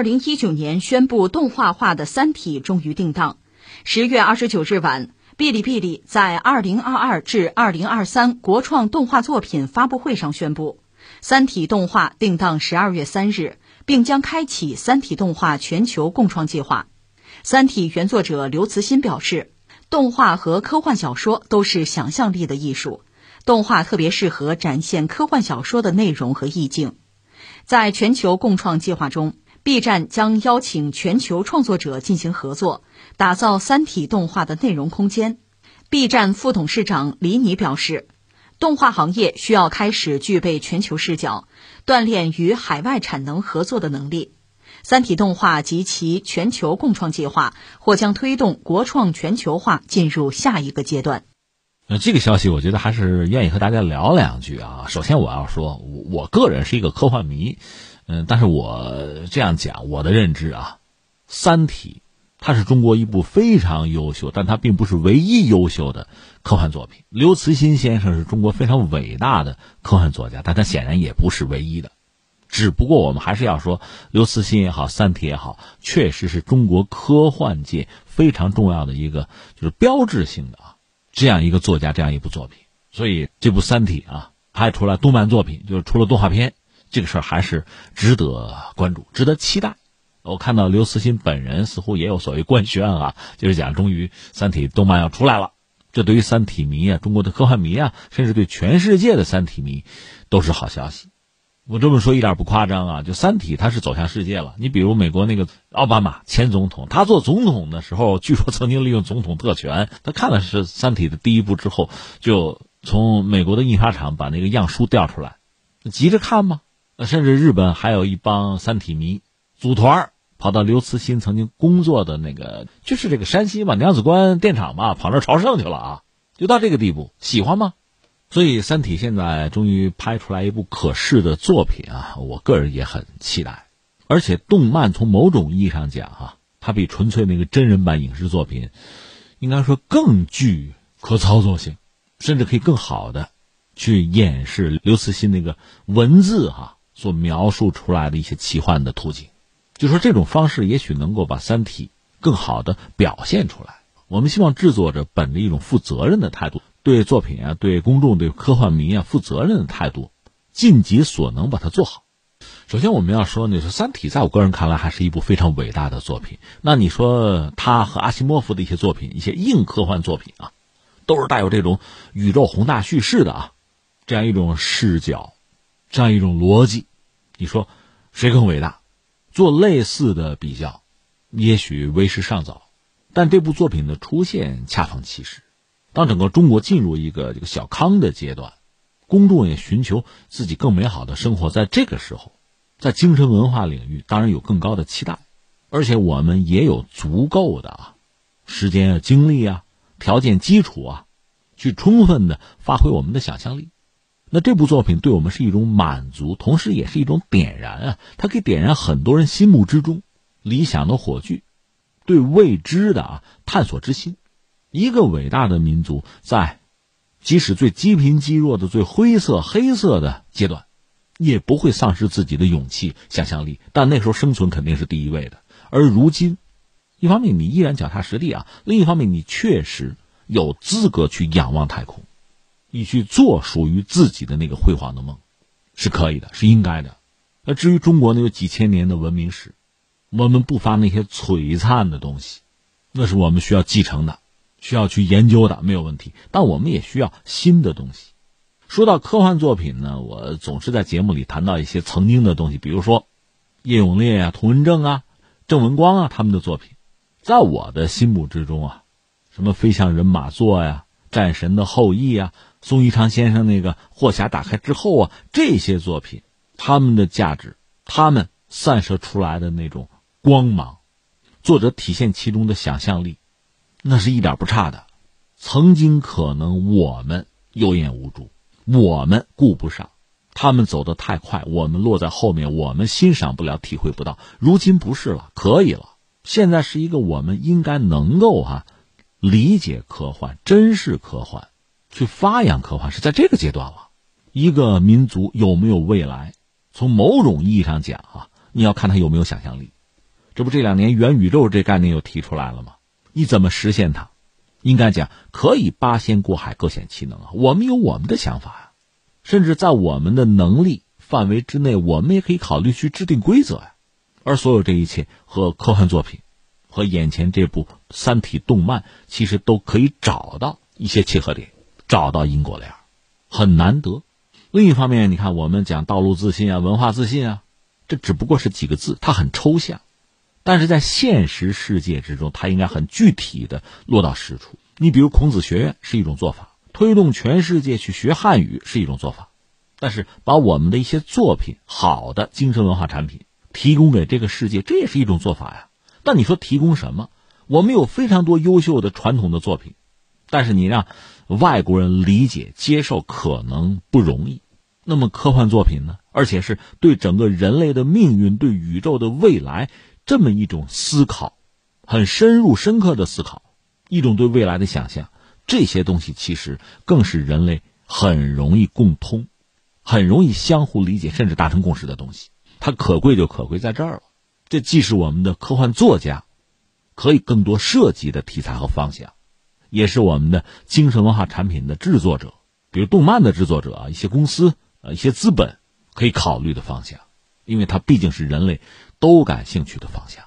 二零一九年宣布动画化的《三体》终于定档。十月二十九日晚，哔哩哔哩在二零二二至二零二三国创动画作品发布会上宣布，《三体》动画定档十二月三日，并将开启《三体》动画全球共创计划。《三体》原作者刘慈欣表示，动画和科幻小说都是想象力的艺术，动画特别适合展现科幻小说的内容和意境。在全球共创计划中，B 站将邀请全球创作者进行合作，打造《三体》动画的内容空间。B 站副董事长李妮表示，动画行业需要开始具备全球视角，锻炼与海外产能合作的能力。《三体》动画及其全球共创计划或将推动国创全球化进入下一个阶段。那这个消息，我觉得还是愿意和大家聊两句啊。首先，我要说，我我个人是一个科幻迷，嗯，但是我这样讲，我的认知啊，《三体》它是中国一部非常优秀，但它并不是唯一优秀的科幻作品。刘慈欣先生是中国非常伟大的科幻作家，但他显然也不是唯一的。只不过我们还是要说，刘慈欣也好，《三体》也好，确实是中国科幻界非常重要的一个，就是标志性的啊。这样一个作家，这样一部作品，所以这部《三体》啊拍出来动漫作品，就是出了动画片，这个事儿还是值得关注、值得期待。我看到刘慈欣本人似乎也有所谓官宣啊，就是讲终于《三体》动漫要出来了，这对于《三体》迷啊、中国的科幻迷啊，甚至对全世界的《三体》迷都是好消息。我这么说一点不夸张啊！就《三体》它是走向世界了。你比如美国那个奥巴马前总统，他做总统的时候，据说曾经利用总统特权，他看了是《三体》的第一部之后，就从美国的印刷厂把那个样书调出来，急着看吗甚至日本还有一帮《三体》迷组团跑到刘慈欣曾经工作的那个，就是这个山西嘛，娘子关电厂嘛，跑那朝圣去了啊！就到这个地步，喜欢吗？所以，《三体》现在终于拍出来一部可视的作品啊！我个人也很期待。而且，动漫从某种意义上讲，哈，它比纯粹那个真人版影视作品，应该说更具可操作性，甚至可以更好的去演示刘慈欣那个文字哈所描述出来的一些奇幻的图景。就说这种方式，也许能够把《三体》更好的表现出来。我们希望制作者本着一种负责任的态度。对作品啊，对公众、对科幻迷啊负责任的态度，尽己所能把它做好。首先，我们要说，你说《三体》在我个人看来还是一部非常伟大的作品。那你说它和阿西莫夫的一些作品、一些硬科幻作品啊，都是带有这种宇宙宏大叙事的啊，这样一种视角，这样一种逻辑，你说谁更伟大？做类似的比较，也许为时尚早。但这部作品的出现恰逢其时。当整个中国进入一个这个小康的阶段，公众也寻求自己更美好的生活，在这个时候，在精神文化领域当然有更高的期待，而且我们也有足够的啊时间啊、精力啊、条件基础啊，去充分的发挥我们的想象力。那这部作品对我们是一种满足，同时也是一种点燃啊，它可以点燃很多人心目之中理想的火炬，对未知的啊探索之心。一个伟大的民族，在即使最积贫积弱的、最灰色、黑色的阶段，也不会丧失自己的勇气、想象力。但那时候生存肯定是第一位的。而如今，一方面你依然脚踏实地啊，另一方面你确实有资格去仰望太空，你去做属于自己的那个辉煌的梦，是可以的，是应该的。那至于中国呢，有几千年的文明史，我们不乏那些璀璨的东西，那是我们需要继承的。需要去研究的没有问题，但我们也需要新的东西。说到科幻作品呢，我总是在节目里谈到一些曾经的东西，比如说叶永烈啊、童文正啊、郑文光啊他们的作品，在我的心目之中啊，什么飞向人马座呀、战神的后裔啊、宋一昌先生那个霍匣打开之后啊，这些作品，他们的价值，他们散射出来的那种光芒，作者体现其中的想象力。那是一点不差的，曾经可能我们有眼无珠，我们顾不上，他们走得太快，我们落在后面，我们欣赏不了，体会不到。如今不是了，可以了。现在是一个我们应该能够哈理解科幻、珍视科幻、去发扬科幻，是在这个阶段了。一个民族有没有未来，从某种意义上讲啊，你要看他有没有想象力。这不这两年元宇宙这概念又提出来了吗？你怎么实现它？应该讲可以八仙过海，各显其能啊！我们有我们的想法呀，甚至在我们的能力范围之内，我们也可以考虑去制定规则呀。而所有这一切和科幻作品，和眼前这部《三体》动漫，其实都可以找到一些契合点，找到因果链，很难得。另一方面，你看我们讲道路自信啊，文化自信啊，这只不过是几个字，它很抽象。但是在现实世界之中，它应该很具体的落到实处。你比如孔子学院是一种做法，推动全世界去学汉语是一种做法。但是把我们的一些作品、好的精神文化产品提供给这个世界，这也是一种做法呀。但你说提供什么？我们有非常多优秀的传统的作品，但是你让外国人理解、接受可能不容易。那么科幻作品呢？而且是对整个人类的命运、对宇宙的未来。这么一种思考，很深入深刻的思考，一种对未来的想象，这些东西其实更是人类很容易共通、很容易相互理解甚至达成共识的东西。它可贵就可贵在这儿了。这既是我们的科幻作家可以更多涉及的题材和方向，也是我们的精神文化产品的制作者，比如动漫的制作者啊，一些公司啊，一些资本可以考虑的方向，因为它毕竟是人类。都感兴趣的方向。